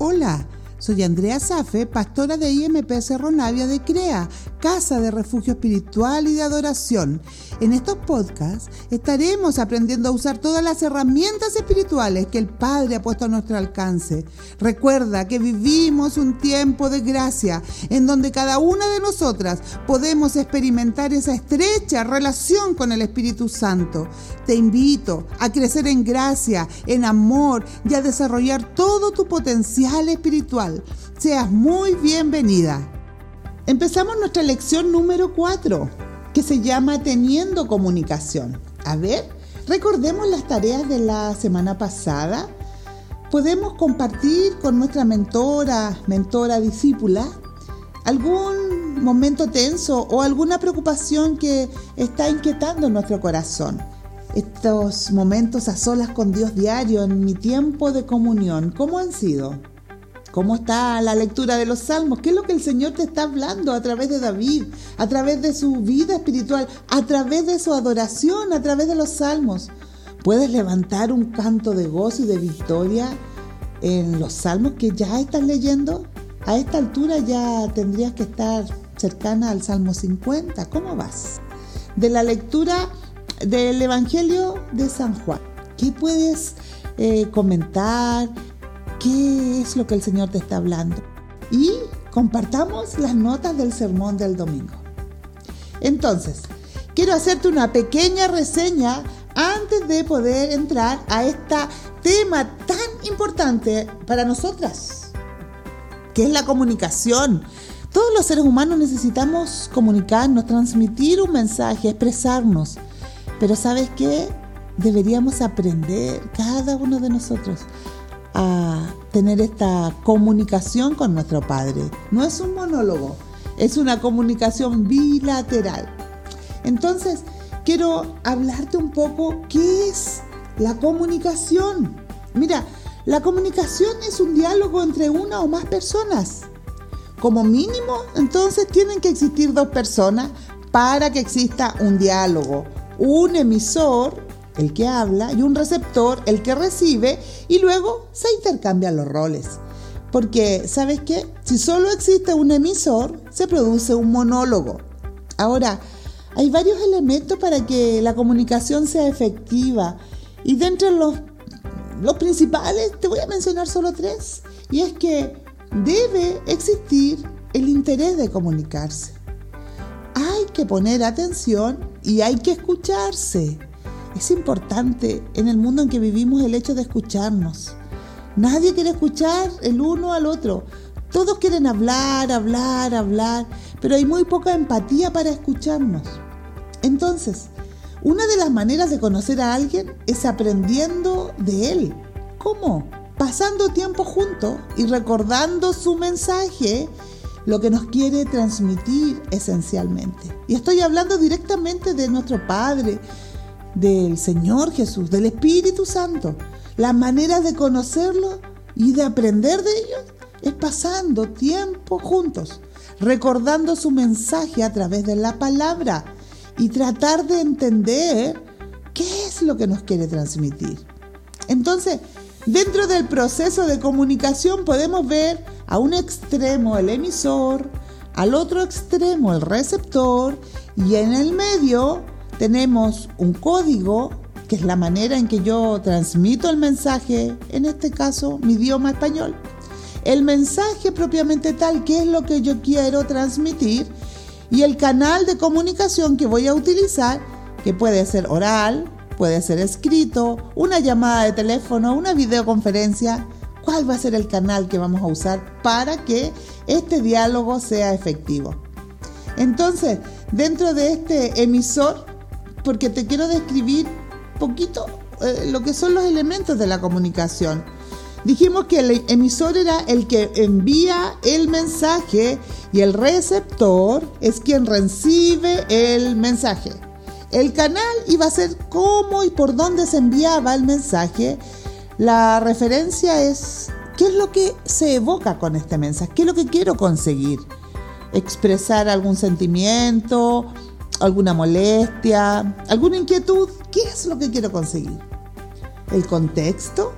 Hola, soy Andrea Safe, pastora de IMP Cerro Navia de CREA, Casa de Refugio Espiritual y de Adoración. En estos podcasts estaremos aprendiendo a usar todas las herramientas espirituales que el Padre ha puesto a nuestro alcance. Recuerda que vivimos un tiempo de gracia en donde cada una de nosotras podemos experimentar esa estrecha relación con el Espíritu Santo. Te invito a crecer en gracia, en amor y a desarrollar todo tu potencial espiritual. Seas muy bienvenida. Empezamos nuestra lección número 4 que se llama Teniendo Comunicación. A ver, recordemos las tareas de la semana pasada. Podemos compartir con nuestra mentora, mentora discípula, algún momento tenso o alguna preocupación que está inquietando nuestro corazón. Estos momentos a solas con Dios diario en mi tiempo de comunión, ¿cómo han sido? ¿Cómo está la lectura de los salmos? ¿Qué es lo que el Señor te está hablando a través de David, a través de su vida espiritual, a través de su adoración, a través de los salmos? ¿Puedes levantar un canto de gozo y de victoria en los salmos que ya estás leyendo? A esta altura ya tendrías que estar cercana al Salmo 50. ¿Cómo vas? De la lectura del Evangelio de San Juan. ¿Qué puedes eh, comentar? Qué es lo que el Señor te está hablando. Y compartamos las notas del sermón del domingo. Entonces, quiero hacerte una pequeña reseña antes de poder entrar a este tema tan importante para nosotras, que es la comunicación. Todos los seres humanos necesitamos comunicarnos, transmitir un mensaje, expresarnos. Pero ¿sabes qué? Deberíamos aprender, cada uno de nosotros, a tener esta comunicación con nuestro Padre. No es un monólogo, es una comunicación bilateral. Entonces, quiero hablarte un poco qué es la comunicación. Mira, la comunicación es un diálogo entre una o más personas. Como mínimo, entonces tienen que existir dos personas para que exista un diálogo. Un emisor el que habla, y un receptor, el que recibe, y luego se intercambian los roles. Porque, ¿sabes qué? Si solo existe un emisor, se produce un monólogo. Ahora, hay varios elementos para que la comunicación sea efectiva. Y dentro de los, los principales, te voy a mencionar solo tres. Y es que debe existir el interés de comunicarse. Hay que poner atención y hay que escucharse. Es importante en el mundo en que vivimos el hecho de escucharnos. Nadie quiere escuchar el uno al otro. Todos quieren hablar, hablar, hablar, pero hay muy poca empatía para escucharnos. Entonces, una de las maneras de conocer a alguien es aprendiendo de él. ¿Cómo? Pasando tiempo juntos y recordando su mensaje, lo que nos quiere transmitir esencialmente. Y estoy hablando directamente de nuestro Padre, del Señor Jesús, del Espíritu Santo. La manera de conocerlo y de aprender de ellos es pasando tiempo juntos, recordando su mensaje a través de la palabra y tratar de entender qué es lo que nos quiere transmitir. Entonces, dentro del proceso de comunicación podemos ver a un extremo el emisor, al otro extremo el receptor y en el medio tenemos un código, que es la manera en que yo transmito el mensaje, en este caso mi idioma español. El mensaje propiamente tal, que es lo que yo quiero transmitir, y el canal de comunicación que voy a utilizar, que puede ser oral, puede ser escrito, una llamada de teléfono, una videoconferencia. ¿Cuál va a ser el canal que vamos a usar para que este diálogo sea efectivo? Entonces, dentro de este emisor porque te quiero describir poquito eh, lo que son los elementos de la comunicación. Dijimos que el emisor era el que envía el mensaje y el receptor es quien recibe el mensaje. El canal iba a ser cómo y por dónde se enviaba el mensaje. La referencia es qué es lo que se evoca con este mensaje, qué es lo que quiero conseguir. Expresar algún sentimiento, alguna molestia, alguna inquietud, ¿qué es lo que quiero conseguir? El contexto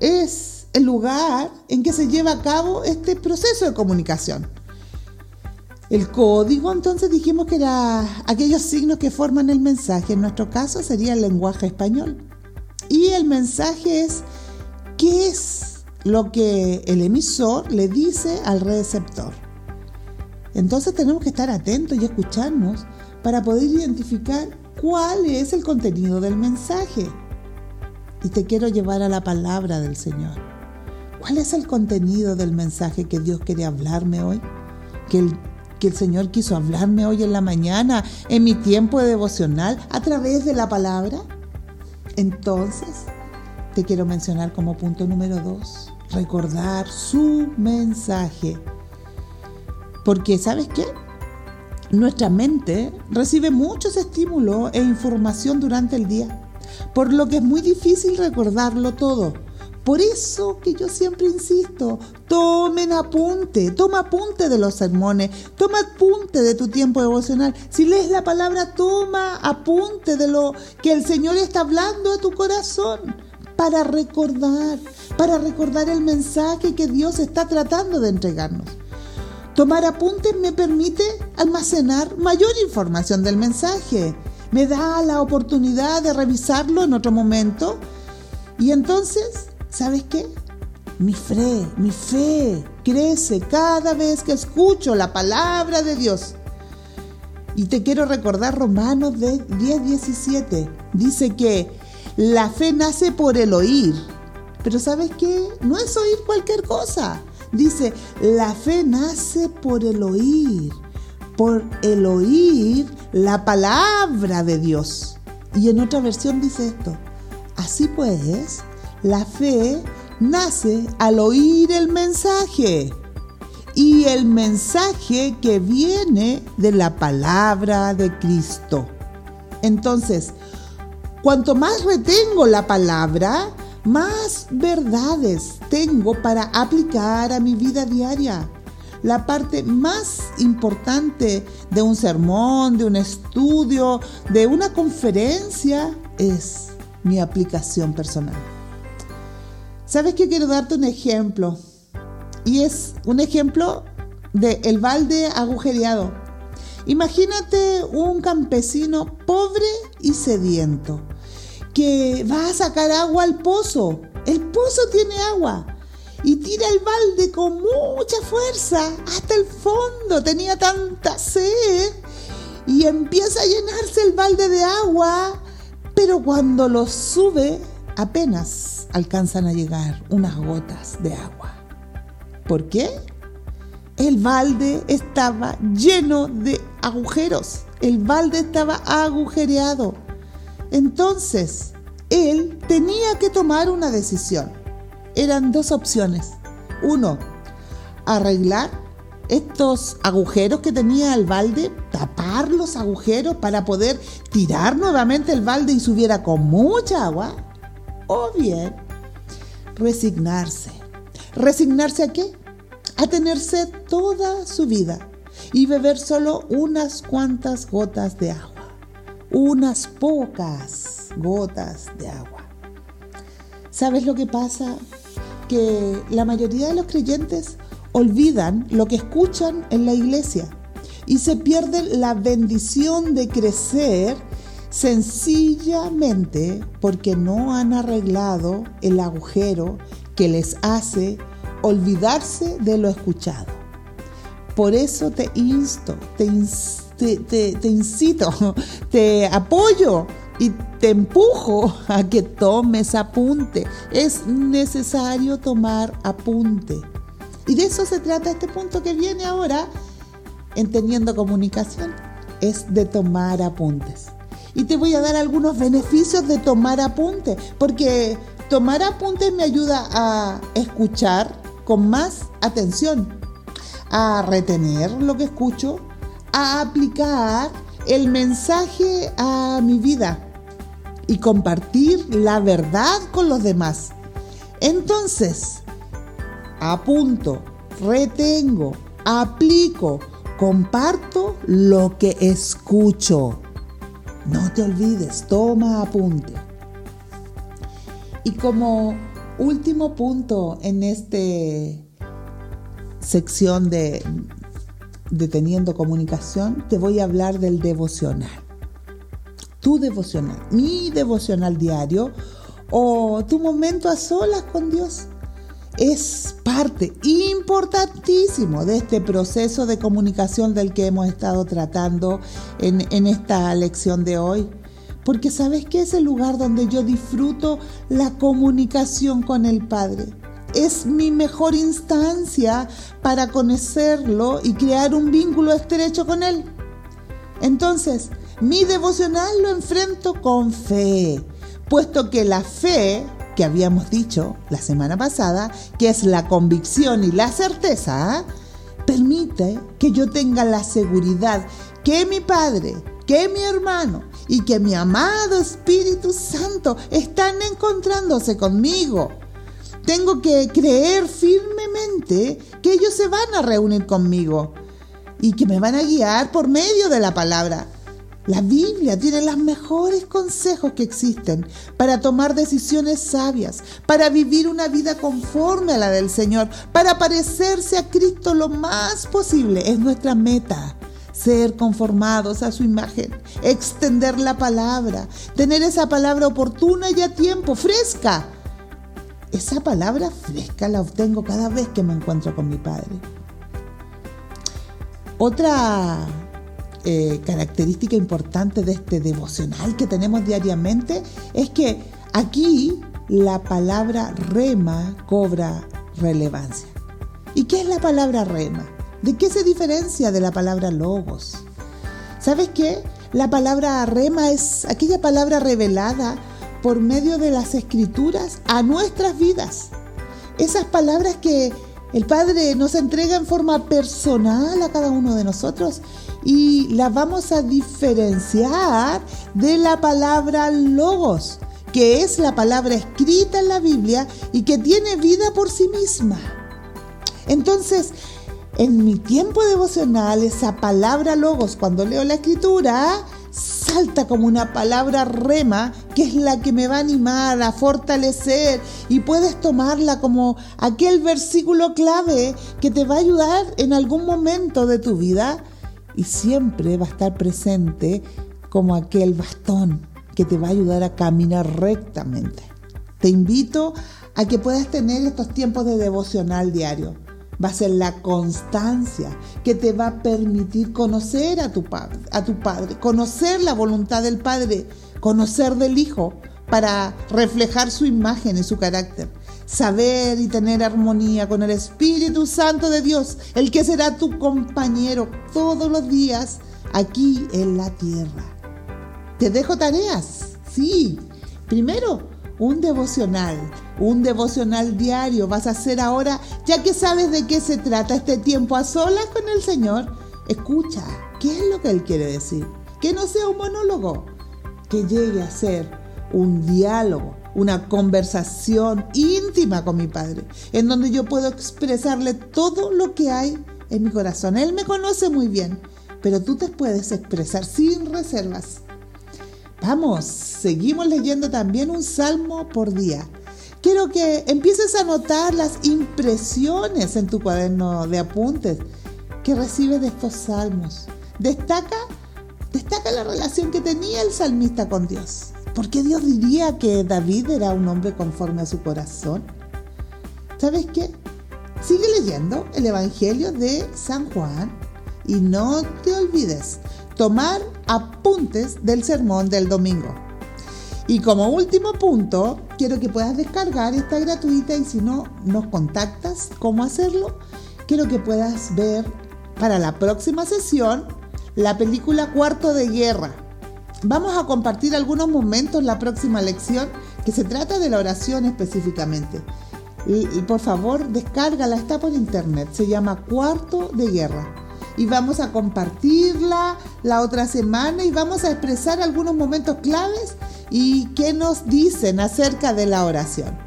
es el lugar en que se lleva a cabo este proceso de comunicación. El código, entonces dijimos que era aquellos signos que forman el mensaje. En nuestro caso sería el lenguaje español. Y el mensaje es qué es lo que el emisor le dice al receptor. Entonces tenemos que estar atentos y escucharnos para poder identificar cuál es el contenido del mensaje. Y te quiero llevar a la palabra del Señor. ¿Cuál es el contenido del mensaje que Dios quiere hablarme hoy? Que el que el Señor quiso hablarme hoy en la mañana, en mi tiempo de devocional, a través de la palabra? Entonces, te quiero mencionar como punto número dos, recordar su mensaje. Porque, ¿sabes qué? Nuestra mente recibe muchos estímulos e información durante el día, por lo que es muy difícil recordarlo todo. Por eso que yo siempre insisto, tomen apunte, toma apunte de los sermones, toma apunte de tu tiempo devocional. Si lees la palabra, toma apunte de lo que el Señor está hablando a tu corazón para recordar, para recordar el mensaje que Dios está tratando de entregarnos. Tomar apuntes me permite almacenar mayor información del mensaje, me da la oportunidad de revisarlo en otro momento y entonces ¿Sabes qué? Mi fe, mi fe crece cada vez que escucho la palabra de Dios. Y te quiero recordar Romanos 10, 17. Dice que la fe nace por el oír. Pero ¿sabes qué? No es oír cualquier cosa. Dice, la fe nace por el oír. Por el oír la palabra de Dios. Y en otra versión dice esto. Así pues, la fe nace al oír el mensaje y el mensaje que viene de la palabra de Cristo. Entonces, cuanto más retengo la palabra, más verdades tengo para aplicar a mi vida diaria. La parte más importante de un sermón, de un estudio, de una conferencia es mi aplicación personal. ¿Sabes que quiero darte un ejemplo? Y es un ejemplo de el balde agujereado. Imagínate un campesino pobre y sediento que va a sacar agua al pozo. El pozo tiene agua y tira el balde con mucha fuerza hasta el fondo. Tenía tanta sed y empieza a llenarse el balde de agua, pero cuando lo sube apenas alcanzan a llegar unas gotas de agua. ¿Por qué? El balde estaba lleno de agujeros. El balde estaba agujereado. Entonces, él tenía que tomar una decisión. Eran dos opciones. Uno, arreglar estos agujeros que tenía el balde, tapar los agujeros para poder tirar nuevamente el balde y subiera con mucha agua. O bien, resignarse. ¿Resignarse a qué? A tener sed toda su vida y beber solo unas cuantas gotas de agua. Unas pocas gotas de agua. ¿Sabes lo que pasa? Que la mayoría de los creyentes olvidan lo que escuchan en la iglesia y se pierden la bendición de crecer sencillamente porque no han arreglado el agujero que les hace olvidarse de lo escuchado. Por eso te insto, te, te, incito, te apoyo y te empujo a que tomes apunte. Es necesario tomar apunte. Y de eso se trata este punto que viene ahora, entendiendo comunicación, es de tomar apuntes y te voy a dar algunos beneficios de tomar apuntes, porque tomar apuntes me ayuda a escuchar con más atención, a retener lo que escucho, aplicar el mensaje a mi vida y compartir la verdad con los demás. Entonces, apunto, retengo, aplico, comparto lo que escucho. No te olvides, toma apunte. Y como último punto en esta sección de, de Teniendo Comunicación, te voy a hablar del devocional. Tu devocional, mi devocional diario o tu momento a solas con Dios es parte importantísimo de este proceso de comunicación del que hemos estado tratando en, en esta lección de hoy. Porque sabes que es el lugar donde yo disfruto la comunicación con el Padre. Es mi mejor instancia para conocerlo y crear un vínculo estrecho con Él. Entonces, mi devocional lo enfrento con fe, puesto que la fe, que habíamos dicho la semana pasada, que es la convicción y la certeza, permite que yo tenga la seguridad que mi Padre, que mi hermano y que mi amado Espíritu Santo están encontrándose conmigo. Tengo que creer firmemente que ellos se van a reunir conmigo y que me van a guiar por medio de la palabra. La Biblia tiene los mejores consejos que existen para tomar decisiones sabias, para vivir una vida conforme a la del Señor, para parecerse a Cristo lo más posible. Es nuestra meta ser conformados a su imagen, extender la palabra, tener esa palabra oportuna y a tiempo, fresca. Esa palabra fresca la obtengo cada vez que me encuentro con mi Padre. Otra eh, característica importante de este devocional que tenemos diariamente es que aquí la palabra rema cobra relevancia. ¿Y qué es la palabra rema? ¿De qué se diferencia de la palabra logos? ¿Sabes qué? La palabra rema es aquella palabra revelada por medio de las escrituras a nuestras vidas. Esas palabras que el Padre nos entrega en forma personal a cada uno de nosotros y las vamos a diferenciar de la palabra logos, que es la palabra escrita en la Biblia y que tiene vida por sí misma. Entonces, en mi tiempo devocional, esa palabra logos, cuando leo la escritura, salta como una palabra rema, que es la que me va a animar, a fortalecer, y puedes tomarla como aquel versículo clave que te va a ayudar en algún momento de tu vida. Y siempre va a estar presente como aquel bastón que te va a ayudar a caminar rectamente. Te invito a que puedas tener estos tiempos de devocional diario. Va a ser la constancia que te va a permitir conocer a tu, padre, a tu Padre, conocer la voluntad del Padre, conocer del Hijo para reflejar su imagen y su carácter. Saber y tener armonía con el Espíritu Santo de Dios, el que será tu compañero todos los días aquí en la tierra. Te dejo tareas, sí. Primero, un devocional, un devocional diario vas a hacer ahora, ya que sabes de qué se trata este tiempo a solas con el Señor. Escucha, ¿qué es lo que Él quiere decir? Que no sea un monólogo, que llegue a ser un diálogo, una conversación íntima con mi Padre, en donde yo puedo expresarle todo lo que hay en mi corazón. Él me conoce muy bien, pero tú te puedes expresar sin reservas. Vamos, seguimos leyendo también un salmo por día. Quiero que empieces a notar las impresiones en tu cuaderno de apuntes que recibes de estos salmos. Destaca, destaca la relación que tenía el salmista con Dios. ¿Por qué Dios diría que David era un hombre conforme a su corazón? ¿Sabes qué? Sigue leyendo el Evangelio de San Juan y no te olvides tomar apuntes del sermón del domingo. Y como último punto, quiero que puedas descargar esta gratuita y si no nos contactas cómo hacerlo, quiero que puedas ver para la próxima sesión la película Cuarto de Guerra. Vamos a compartir algunos momentos en la próxima lección que se trata de la oración específicamente. Y por favor, descárgala, está por internet, se llama Cuarto de Guerra y vamos a compartirla la otra semana y vamos a expresar algunos momentos claves y qué nos dicen acerca de la oración.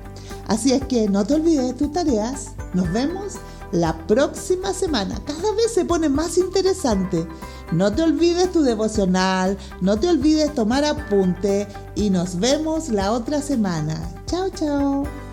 Así es que no te olvides de tus tareas. Nos vemos la próxima semana. Cada vez se pone más interesante. No te olvides tu devocional, no te olvides tomar apunte y nos vemos la otra semana. Chao, chao.